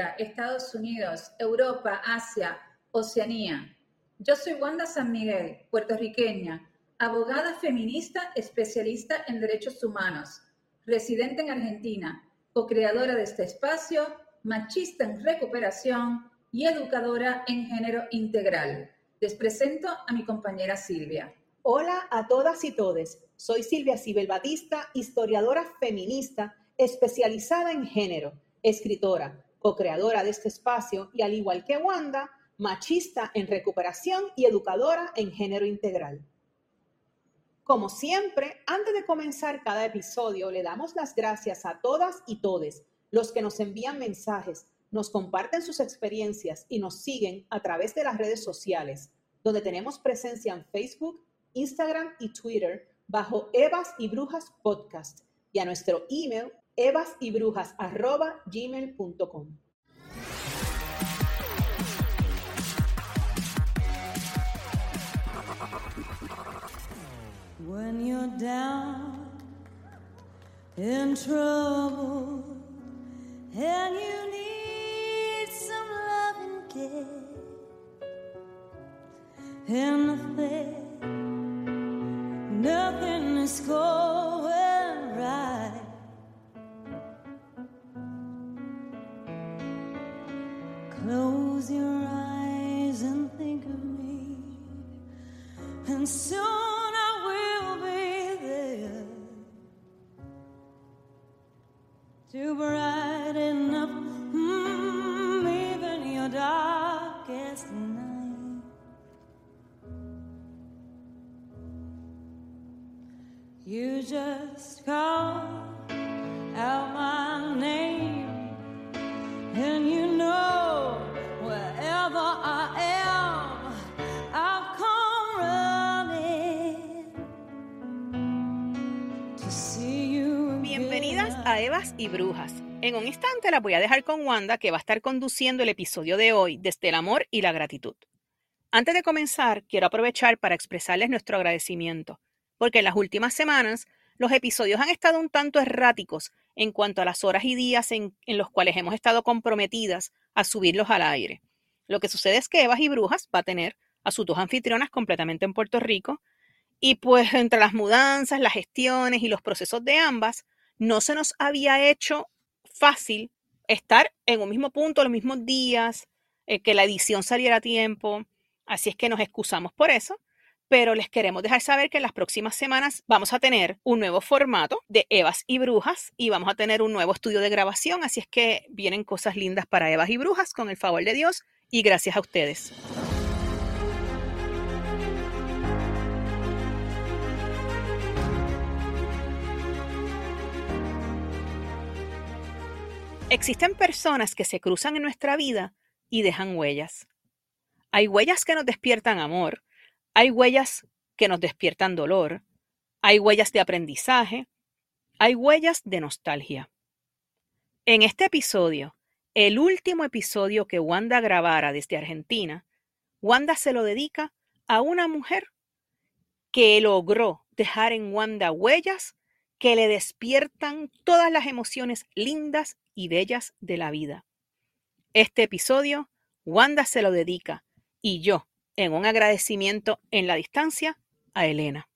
Estados Unidos, Europa, Asia, Oceanía. Yo soy Wanda San Miguel, puertorriqueña, abogada feminista especialista en derechos humanos, residente en Argentina, co-creadora de este espacio, machista en recuperación y educadora en género integral. Les presento a mi compañera Silvia. Hola a todas y todes. Soy Silvia Sibel Batista, historiadora feminista especializada en género, escritora, co-creadora de este espacio y al igual que Wanda, machista en recuperación y educadora en género integral. Como siempre, antes de comenzar cada episodio, le damos las gracias a todas y todes los que nos envían mensajes, nos comparten sus experiencias y nos siguen a través de las redes sociales, donde tenemos presencia en Facebook, Instagram y Twitter bajo Evas y Brujas Podcast y a nuestro email evasyBrujas@gmail.com. When you're down in trouble and you need some loving care and the nothing is going Close your eyes and think of me, and soon a Evas y Brujas. En un instante la voy a dejar con Wanda, que va a estar conduciendo el episodio de hoy desde el amor y la gratitud. Antes de comenzar, quiero aprovechar para expresarles nuestro agradecimiento, porque en las últimas semanas los episodios han estado un tanto erráticos en cuanto a las horas y días en, en los cuales hemos estado comprometidas a subirlos al aire. Lo que sucede es que Evas y Brujas va a tener a sus dos anfitrionas completamente en Puerto Rico y pues entre las mudanzas, las gestiones y los procesos de ambas, no se nos había hecho fácil estar en un mismo punto los mismos días, eh, que la edición saliera a tiempo. Así es que nos excusamos por eso, pero les queremos dejar saber que en las próximas semanas vamos a tener un nuevo formato de Evas y Brujas y vamos a tener un nuevo estudio de grabación. Así es que vienen cosas lindas para Evas y Brujas con el favor de Dios y gracias a ustedes. Existen personas que se cruzan en nuestra vida y dejan huellas. Hay huellas que nos despiertan amor, hay huellas que nos despiertan dolor, hay huellas de aprendizaje, hay huellas de nostalgia. En este episodio, el último episodio que Wanda grabara desde Argentina, Wanda se lo dedica a una mujer que logró dejar en Wanda huellas que le despiertan todas las emociones lindas y bellas de la vida. Este episodio, Wanda se lo dedica y yo, en un agradecimiento en la distancia, a Elena.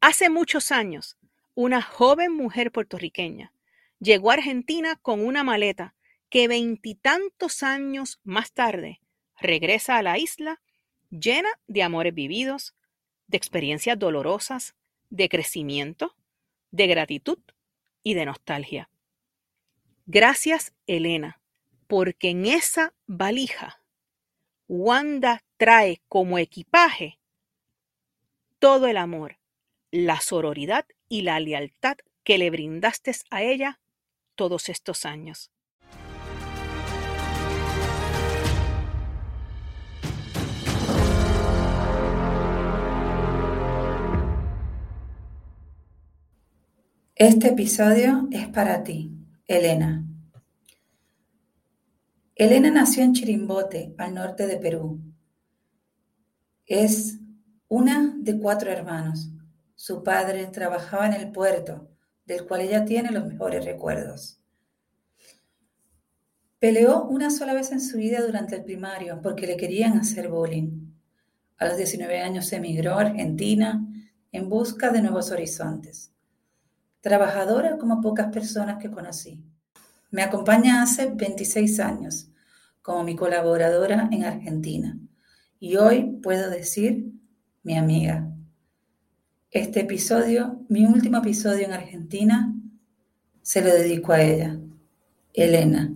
Hace muchos años, una joven mujer puertorriqueña llegó a Argentina con una maleta que veintitantos años más tarde regresa a la isla llena de amores vividos, de experiencias dolorosas, de crecimiento, de gratitud y de nostalgia. Gracias, Elena, porque en esa valija Wanda trae como equipaje todo el amor, la sororidad y la lealtad que le brindaste a ella todos estos años. Este episodio es para ti, Elena. Elena nació en Chirimbote, al norte de Perú. Es una de cuatro hermanos. Su padre trabajaba en el puerto del cual ella tiene los mejores recuerdos. Peleó una sola vez en su vida durante el primario porque le querían hacer bullying. A los 19 años emigró a Argentina en busca de nuevos horizontes. Trabajadora como pocas personas que conocí. Me acompaña hace 26 años como mi colaboradora en Argentina y hoy puedo decir mi amiga. Este episodio, mi último episodio en Argentina, se lo dedico a ella, Elena.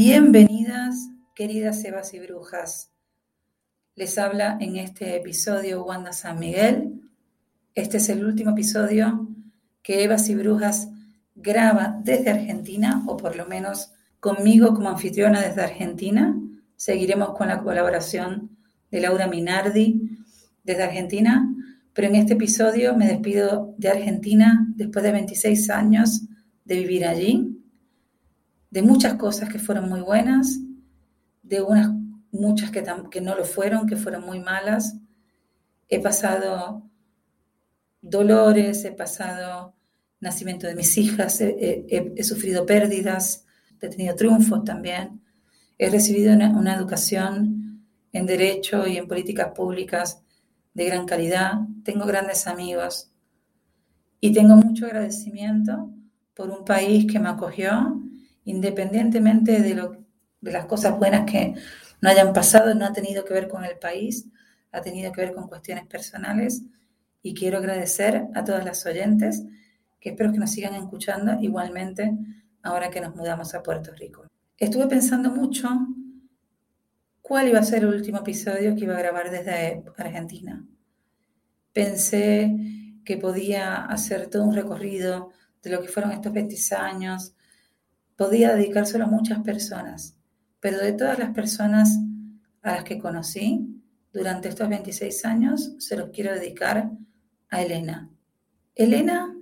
Bienvenidas, queridas Evas y Brujas. Les habla en este episodio Wanda San Miguel. Este es el último episodio que Evas y Brujas graba desde Argentina, o por lo menos conmigo como anfitriona desde Argentina. Seguiremos con la colaboración de Laura Minardi desde Argentina, pero en este episodio me despido de Argentina después de 26 años de vivir allí de muchas cosas que fueron muy buenas, de unas muchas que, no lo fueron, que fueron muy malas. He pasado dolores, he pasado nacimiento de mis hijas, he, sufrido pérdidas, he tenido triunfos también. He recibido una, educación en derecho y en políticas públicas de gran calidad. Tengo grandes amigos y tengo mucho agradecimiento por un país que me acogió independientemente de, lo, de las cosas buenas que no hayan pasado, no ha tenido que ver con el país, ha tenido que ver con cuestiones personales y quiero agradecer a todas las oyentes que espero que nos sigan escuchando igualmente ahora que nos mudamos a Puerto Rico. Estuve pensando mucho cuál iba a ser el último episodio que iba a grabar desde Argentina. Pensé que podía hacer todo un recorrido de lo que fueron estos 20 años, podía dedicárselo a muchas personas, pero de todas las personas a las que conocí durante estos 26 años, se los quiero dedicar a Elena. Elena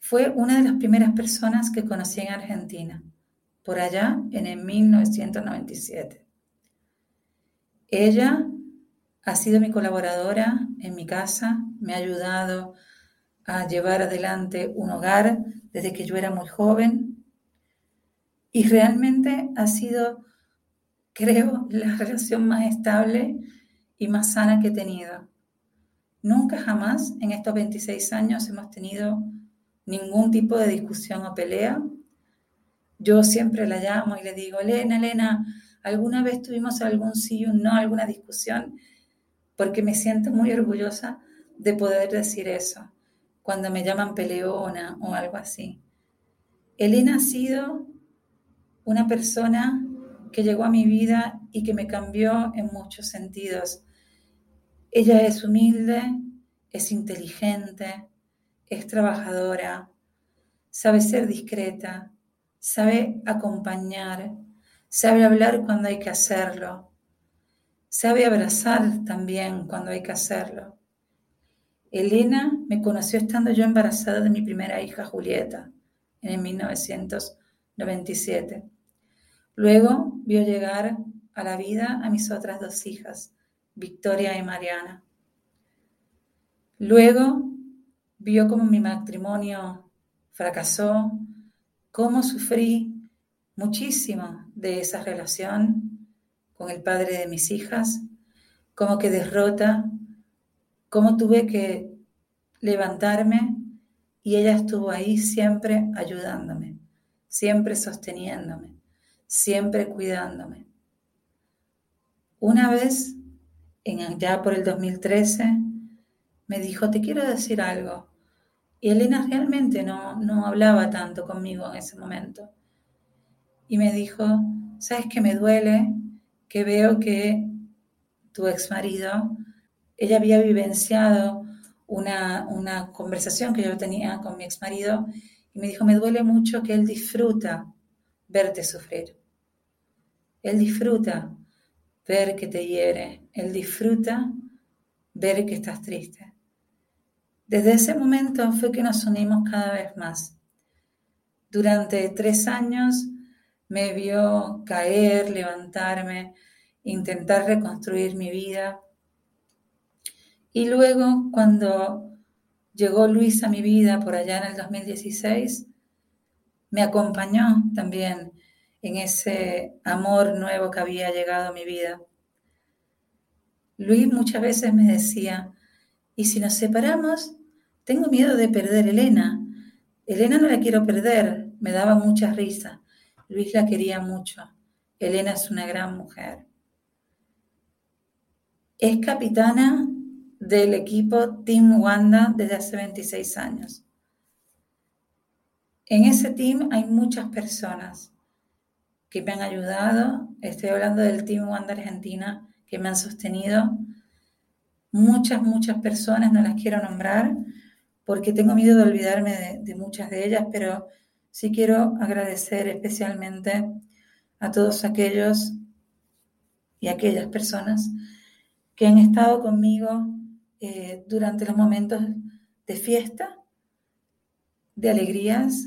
fue una de las primeras personas que conocí en Argentina, por allá en el 1997. Ella ha sido mi colaboradora en mi casa, me ha ayudado a llevar adelante un hogar desde que yo era muy joven y realmente ha sido, creo, la relación más estable y más sana que he tenido. Nunca jamás en estos 26 años hemos tenido ningún tipo de discusión o pelea. Yo siempre la llamo y le digo, Elena, Elena, ¿alguna vez tuvimos algún sí o no, alguna discusión? Porque me siento muy orgullosa de poder decir eso cuando me llaman peleona o algo así. Elena ha sido una persona que llegó a mi vida y que me cambió en muchos sentidos. Ella es humilde, es inteligente, es trabajadora, sabe ser discreta, sabe acompañar, sabe hablar cuando hay que hacerlo, sabe abrazar también cuando hay que hacerlo. Elena me conoció estando yo embarazada de mi primera hija Julieta en el 1997. Luego vio llegar a la vida a mis otras dos hijas, Victoria y Mariana. Luego vio cómo mi matrimonio fracasó, cómo sufrí muchísimo de esa relación con el padre de mis hijas, cómo que derrota, cómo tuve que levantarme y ella estuvo ahí siempre ayudándome, siempre sosteniéndome siempre cuidándome. Una vez, en, ya por el 2013, me dijo, te quiero decir algo. Y Elena realmente no, no hablaba tanto conmigo en ese momento. Y me dijo, ¿sabes que me duele? Que veo que tu ex marido, ella había vivenciado una, una conversación que yo tenía con mi ex marido y me dijo, me duele mucho que él disfruta verte sufrir. Él disfruta ver que te hiere, Él disfruta ver que estás triste. Desde ese momento fue que nos unimos cada vez más. Durante tres años me vio caer, levantarme, intentar reconstruir mi vida. Y luego, cuando llegó Luis a mi vida por allá en el 2016, me acompañó también en ese amor nuevo que había llegado a mi vida. Luis muchas veces me decía, ¿y si nos separamos? Tengo miedo de perder a Elena. Elena no la quiero perder, me daba mucha risa. Luis la quería mucho. Elena es una gran mujer. Es capitana del equipo Team Wanda desde hace 26 años. En ese team hay muchas personas que me han ayudado. Estoy hablando del Team Wanda Argentina que me han sostenido. Muchas, muchas personas, no las quiero nombrar porque tengo miedo de olvidarme de, muchas de ellas, pero sí quiero agradecer especialmente a todos aquellos y aquellas personas que han estado conmigo eh, durante los momentos de fiesta, de alegrías,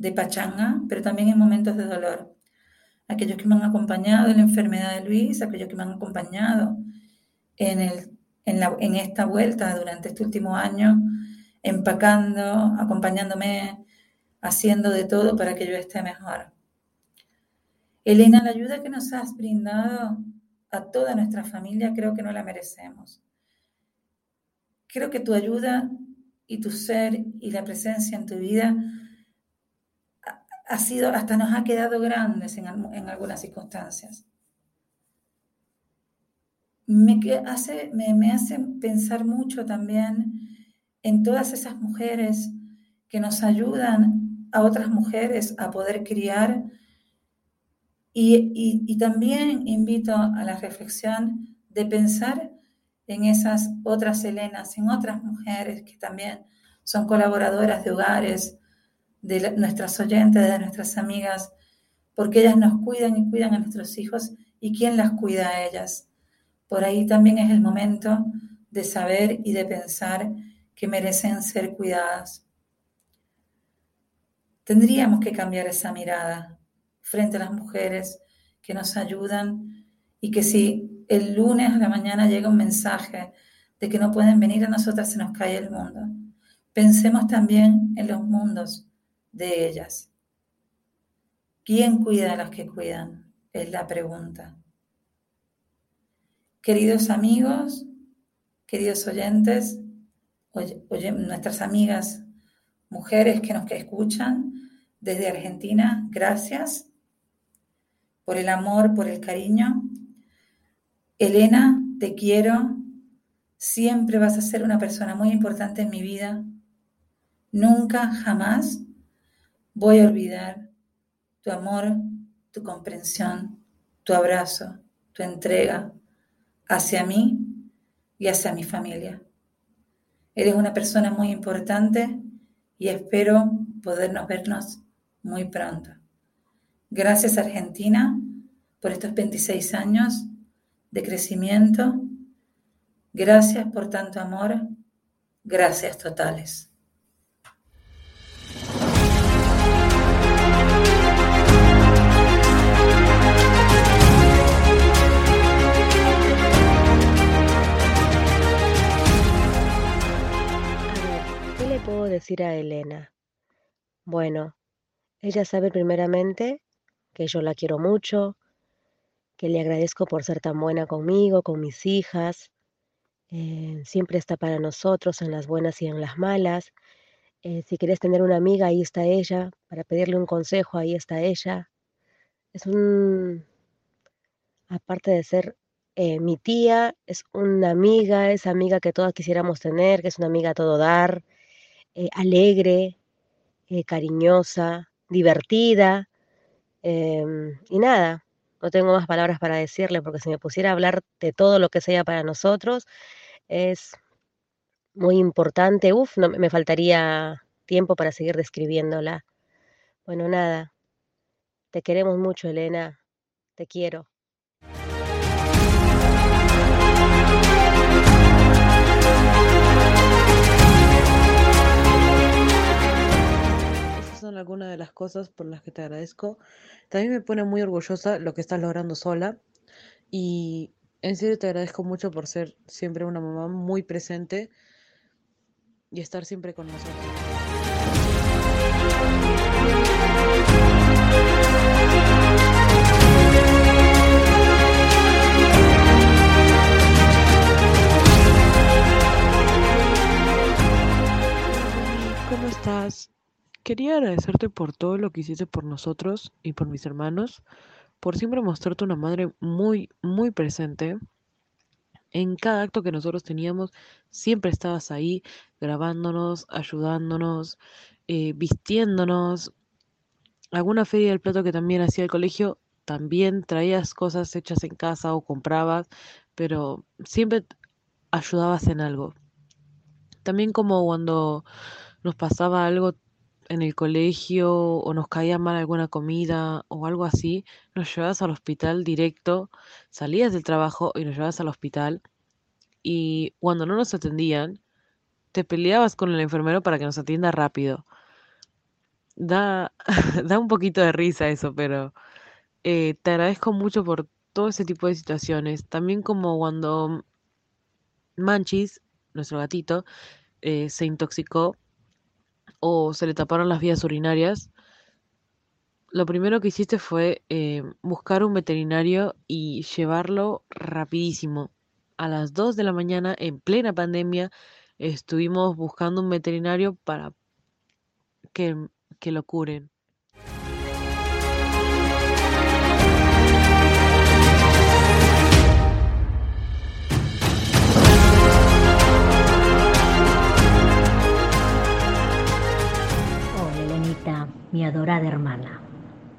de pachanga, pero también en momentos de dolor. Aquellos que me han acompañado en la enfermedad de Luis, aquellos que me han acompañado en, el, en, la, en esta vuelta durante este último año, empacando, acompañándome, haciendo de todo para que yo esté mejor. Elena, la ayuda que nos has brindado a toda nuestra familia creo que no la merecemos. Creo que tu ayuda y tu ser y la presencia en tu vida ha sido, hasta nos ha quedado grandes en, algunas circunstancias. Me hace, me, me hace pensar mucho también en todas esas mujeres que nos ayudan a otras mujeres a poder criar. Y, también invito a la reflexión de pensar en esas otras Helenas, en otras mujeres que también son colaboradoras de hogares, de nuestras oyentes, de nuestras amigas, porque ellas nos cuidan y cuidan a nuestros hijos y quién las cuida a ellas. Por ahí también es el momento de saber y de pensar que merecen ser cuidadas. Tendríamos que cambiar esa mirada frente a las mujeres que nos ayudan y que si el lunes a la mañana llega un mensaje de que no pueden venir a nosotras, se nos cae el mundo. Pensemos también en los mundos de ellas. ¿Quién cuida a los que cuidan? Es la pregunta. Queridos amigos, queridos oyentes, oye, nuestras amigas mujeres que nos escuchan desde Argentina, gracias por el amor, por el cariño. Elena, te quiero. Siempre vas a ser una persona muy importante en mi vida. Nunca, jamás voy a olvidar tu amor, tu comprensión, tu abrazo, tu entrega hacia mí y hacia mi familia. Eres una persona muy importante y espero podernos vernos muy pronto. Gracias Argentina por estos 26 años de crecimiento. Gracias por tanto amor. Gracias totales. Puedo decir a Elena? Bueno, ella sabe primeramente que yo la quiero mucho, que le agradezco por ser tan buena conmigo, con mis hijas. Eh, siempre está para nosotros en las buenas y en las malas. Eh, si quieres tener una amiga, ahí está ella. Para pedirle un consejo, ahí está ella. Es un, aparte de ser eh, mi tía, es una amiga, es amiga que todas quisiéramos tener, que es una amiga a todo dar, eh, alegre, eh, cariñosa, divertida. Em, y nada, no tengo más palabras para decirle porque si me pusiera a hablar de todo lo que es ella para nosotros, es muy importante. Uf, no, me faltaría tiempo para seguir describiéndola. Bueno, nada, te queremos mucho, Elena. Te quiero. Cosas por las que te agradezco. También me pone muy orgullosa lo que estás logrando sola. Y en serio te agradezco mucho por ser siempre una mamá muy presente y estar siempre con nosotros. ¿Cómo estás? Quería agradecerte por todo lo que hiciste por nosotros y por mis hermanos, por siempre mostrarte una madre muy, muy presente. En cada acto que nosotros teníamos, siempre estabas ahí grabándonos, ayudándonos, eh, vistiéndonos. Alguna feria del plato que también hacía el colegio, también traías cosas hechas en casa o comprabas, pero siempre ayudabas en algo. También como cuando nos pasaba algo en el colegio o nos caía mal alguna comida o algo así, nos llevabas al hospital directo, salías del trabajo y nos llevabas al hospital y cuando no nos atendían, te peleabas con el enfermero para que nos atienda rápido. Da, da un poquito de risa eso, pero eh, te agradezco mucho por todo ese tipo de situaciones. También como cuando Manchis, nuestro gatito, eh, se intoxicó o se le taparon las vías urinarias, lo primero que hiciste fue eh, buscar un veterinario y llevarlo rapidísimo. A las 2 de la mañana, en plena pandemia, estuvimos buscando un veterinario para que, que lo curen. Mi adorada hermana.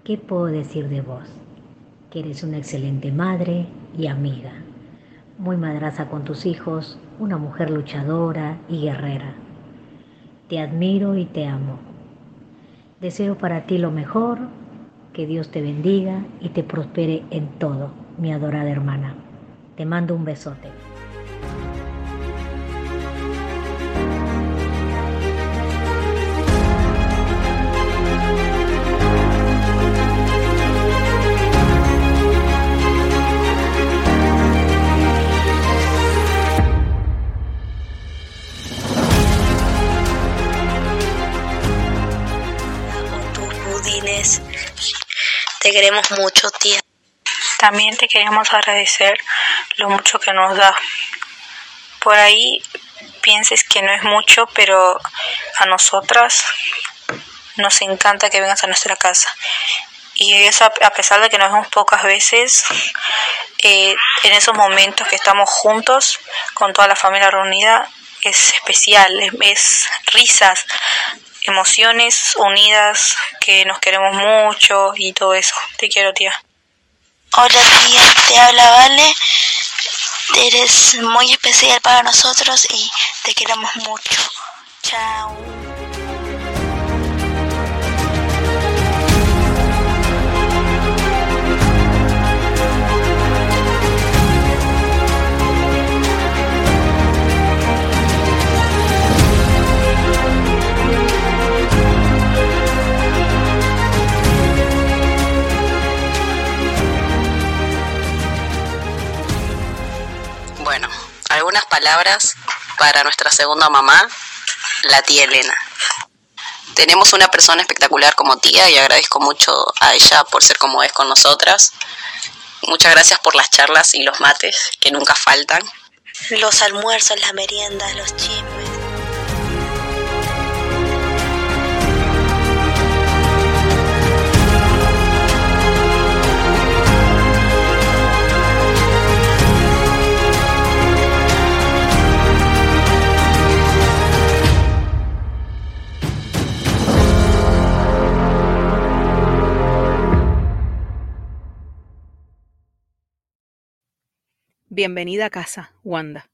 ¿Qué puedo decir de vos? Que eres una excelente madre y amiga. Muy madraza con tus hijos, una mujer luchadora y guerrera. Te admiro y te amo. Deseo para ti lo mejor, que Dios te bendiga y te prospere en todo, mi adorada hermana. Te mando un besote. Budines. Te queremos mucho, tía. También te queremos agradecer lo mucho que nos das. Por ahí pienses que no es mucho, pero a nosotras nos encanta que vengas a nuestra casa. Y eso a pesar de que nos vemos pocas veces, eh, en esos momentos que estamos juntos, con toda la familia reunida, es especial, es, es risas, emociones unidas, que nos queremos mucho y todo eso. Te quiero, tía. Hola, tía. Te habla Vale. Eres muy especial para nosotros y te queremos mucho. Chao. Palabras para nuestra segunda mamá, la tía Elena. Tenemos una persona espectacular como tía y agradezco mucho a ella por ser como es con nosotras. Muchas gracias por las charlas y los mates que nunca faltan. Los almuerzos, las meriendas, los chismes. Bienvenida a casa, Wanda.